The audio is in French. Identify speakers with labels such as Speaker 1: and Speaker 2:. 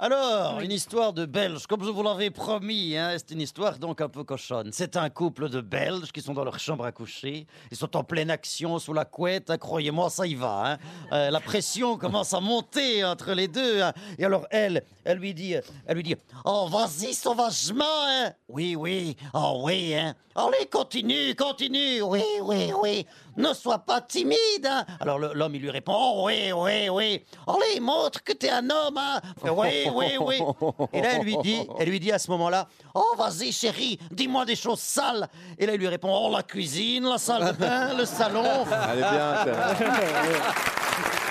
Speaker 1: Alors, une histoire de Belges, comme je vous l'avais promis, hein, c'est une histoire donc un peu cochonne. C'est un couple de Belges qui sont dans leur chambre à coucher, ils sont en pleine action sous la couette, hein, croyez-moi, ça y va. hein. Euh, la pression commence à monter entre les deux. hein. Et alors elle, elle lui dit, elle lui dit, oh vas-y sauvagement, hein. Oui, oui, oh oui, hein. Allez, continue, continue, oui, oui, oui. Ne sois pas timide. Alors l'homme, il lui répond, oh oui, oui, oui. Allez, montre que t'es un homme, hein. Oui, oui, oui. Et là, elle lui dit, elle lui dit à ce moment-là, oh vas-y chérie, dis-moi des choses sales. Et là, il lui répond, oh la cuisine, la salle de bain, le salon.
Speaker 2: Elle est bien.